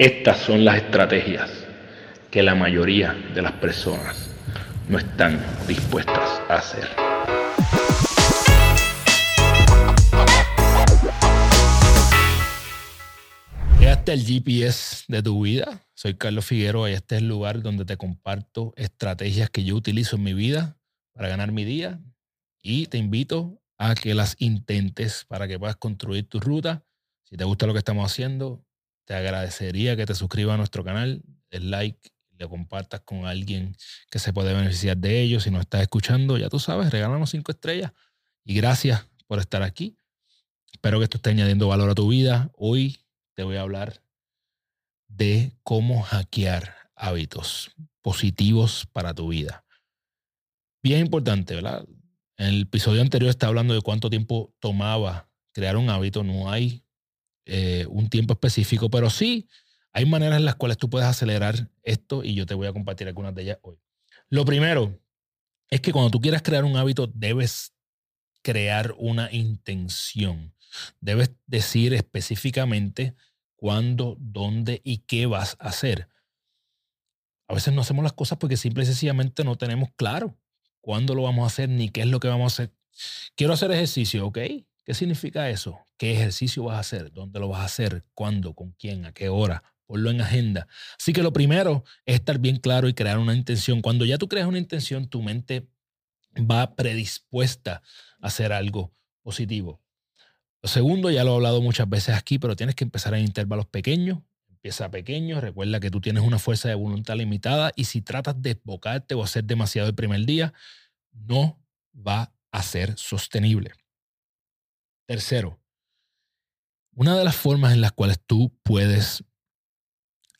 Estas son las estrategias que la mayoría de las personas no están dispuestas a hacer. Este es el GPS de tu vida. Soy Carlos Figueroa y este es el lugar donde te comparto estrategias que yo utilizo en mi vida para ganar mi día y te invito a que las intentes para que puedas construir tu ruta. Si te gusta lo que estamos haciendo, te agradecería que te suscribas a nuestro canal, el like, le compartas con alguien que se puede beneficiar de ello. Si no estás escuchando, ya tú sabes, regálanos cinco estrellas. Y gracias por estar aquí. Espero que esto esté añadiendo valor a tu vida. Hoy te voy a hablar de cómo hackear hábitos positivos para tu vida. Bien importante, ¿verdad? En el episodio anterior estaba hablando de cuánto tiempo tomaba crear un hábito. No hay eh, un tiempo específico, pero sí hay maneras en las cuales tú puedes acelerar esto y yo te voy a compartir algunas de ellas hoy. Lo primero es que cuando tú quieras crear un hábito debes crear una intención. Debes decir específicamente cuándo, dónde y qué vas a hacer. A veces no hacemos las cosas porque simple y sencillamente no tenemos claro cuándo lo vamos a hacer ni qué es lo que vamos a hacer. Quiero hacer ejercicio, ¿ok? ¿Qué significa eso? ¿Qué ejercicio vas a hacer? ¿Dónde lo vas a hacer? ¿Cuándo? ¿Con quién? ¿A qué hora? Ponlo en agenda. Así que lo primero es estar bien claro y crear una intención. Cuando ya tú creas una intención, tu mente va predispuesta a hacer algo positivo. Lo segundo, ya lo he hablado muchas veces aquí, pero tienes que empezar en intervalos pequeños. Empieza pequeño, recuerda que tú tienes una fuerza de voluntad limitada y si tratas de desbocarte o hacer demasiado el primer día, no va a ser sostenible. Tercero, una de las formas en las cuales tú puedes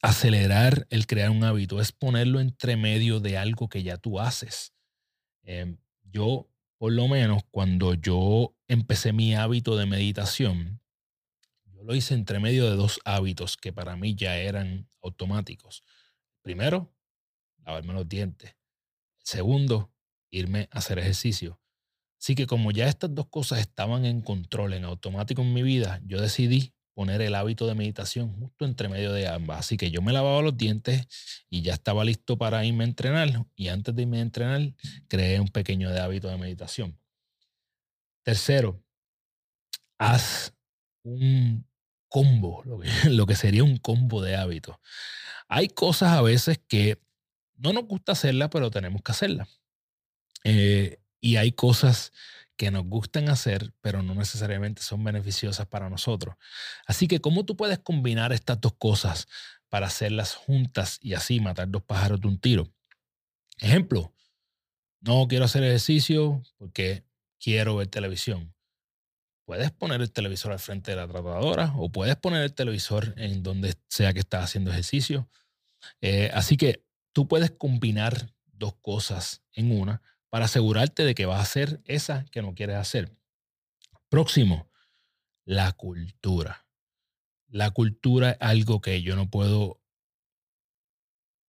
acelerar el crear un hábito es ponerlo entre medio de algo que ya tú haces. Em, yo, por lo menos, cuando yo empecé mi hábito de meditación, yo lo hice entre medio de dos hábitos que para mí ya eran automáticos. Primero, lavarme los dientes. Segundo, irme a hacer ejercicio. Así que como ya estas dos cosas estaban en control, en automático en mi vida, yo decidí poner el hábito de meditación justo entre medio de ambas. Así que yo me lavaba los dientes y ya estaba listo para irme a entrenar. Y antes de irme a entrenar, creé un pequeño hábito de meditación. Tercero, haz un combo, lo que, sería un combo de hábitos. Hay cosas a veces que no nos gusta hacerlas, pero tenemos que hacerlas. Eh, y hay cosas que nos gustan hacer, pero no necesariamente son beneficiosas para nosotros. Así que, ¿cómo tú puedes combinar estas dos cosas para hacerlas juntas y así matar dos pájaros de un tiro? Ejemplo, no quiero hacer ejercicio porque quiero ver televisión. Puedes poner el televisor al frente de la tratadora o puedes poner el televisor en donde sea que estás haciendo ejercicio. Eh, así que tú puedes combinar dos cosas en una para asegurarte de que vas a hacer esa que no quieres hacer. Próximo, la cultura. La cultura es algo que yo no puedo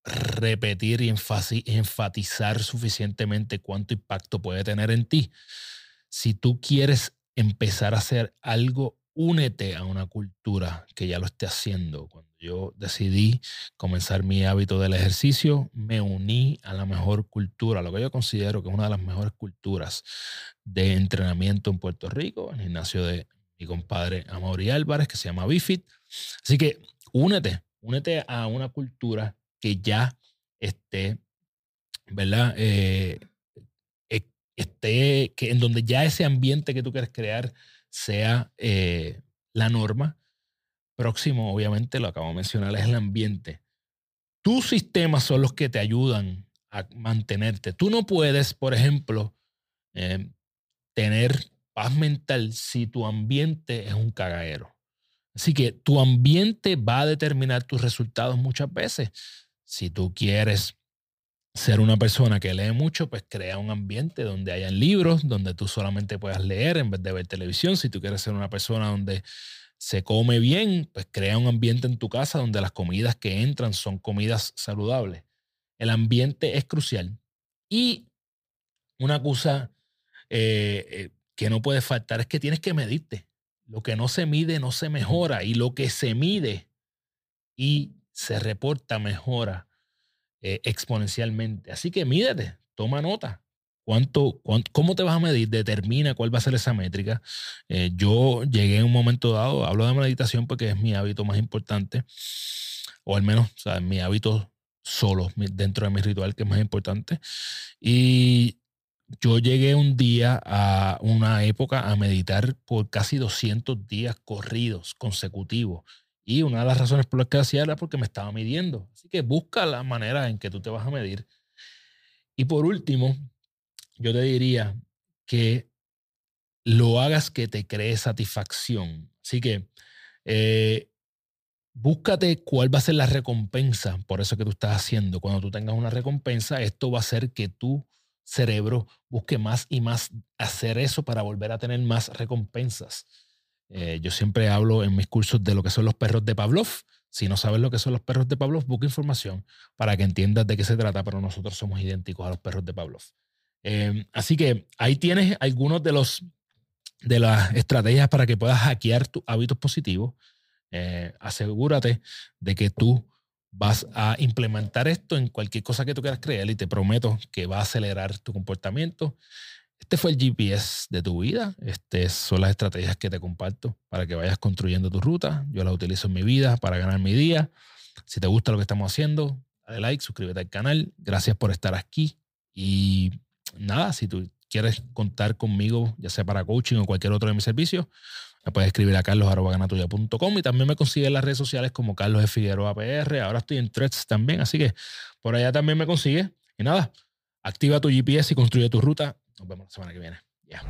repetir y enfatizar suficientemente cuánto impacto puede tener en ti. Si tú quieres empezar a hacer algo únete a una cultura que ya lo esté haciendo. Yo decidí comenzar mi hábito del ejercicio, me uní a la mejor cultura, lo que yo considero que es una de las mejores culturas de entrenamiento en Puerto Rico, el gimnasio de mi compadre Amaury Álvarez, que se llama Bifit. Así que únete, únete a una cultura que ya esté, ¿verdad? Eh, e, esté, que en donde ya ese ambiente que tú quieres crear sea eh, la norma. Próximo, obviamente, lo acabo de mencionar, es el ambiente. Tus sistemas son los que te ayudan a mantenerte. Tú no puedes, por ejemplo, eh, tener paz mental si tu ambiente es un cagadero. Así que tu ambiente va a determinar tus resultados muchas veces. Si tú quieres ser una persona que lee mucho, pues crea un ambiente donde hayan libros, donde tú solamente puedas leer en vez de ver televisión. Si tú quieres ser una persona donde se come bien, pues crea un ambiente en tu casa donde las comidas que entran son comidas saludables. El ambiente es crucial. Y una cosa eh, eh, que no puede faltar es que tienes que medirte. Lo que no se mide no se mejora y lo que se mide y se reporta mejora eh, exponencialmente. Así que mídete, toma nota. ¿Cuánto, cómo te vas a medir? Determina cuál va a ser esa métrica. Eh, yo llegué en un momento dado, hablo de meditación porque es mi hábito más importante, o al menos o mi hábito solo dentro de mi ritual que es más importante. Y yo llegué un día a una época a meditar por casi 200 días corridos, consecutivos. Y una de las razones por las que hacía era porque me estaba midiendo. Así que busca la manera en que tú te vas a medir. Y por último, yo te diría que lo hagas que te cree satisfacción. Así que eh, búscate cuál va a ser la recompensa por eso que tú estás haciendo. Cuando tú tengas una recompensa, esto va a hacer que tu cerebro busque más y más hacer eso para volver a tener más recompensas. Eh, yo siempre hablo en mis cursos de lo que son los perros de Pavlov. Si no sabes lo que son los perros de Pavlov, busca información para que entiendas de qué se trata, pero nosotros somos idénticos a los perros de Pavlov. Em, así que ahí tienes algunos de los de las estrategias para que puedas hackear tus hábitos positivos. Eh, asegúrate de que tú vas a implementar esto en cualquier cosa que tú quieras crear y te prometo que va a acelerar tu comportamiento. Este fue el GPS de tu vida. Estas son las estrategias que te comparto para que vayas construyendo tu ruta. Yo las utilizo en mi vida para ganar mi día. Si te gusta lo que estamos haciendo, dale like, suscríbete al canal. Gracias por estar aquí. Y nada, si tú quieres contar conmigo, ya sea para coaching o cualquier otro de mis servicios, me puedes escribir a carlos.ganatuya.com y también me consigues en las redes sociales como Carlos Figueroa PR. Ahora estoy en Threads también, así que por allá también me consigues. Y nada, activa tu GPS y construye tu ruta. Nos vemos la semana que viene. Ya.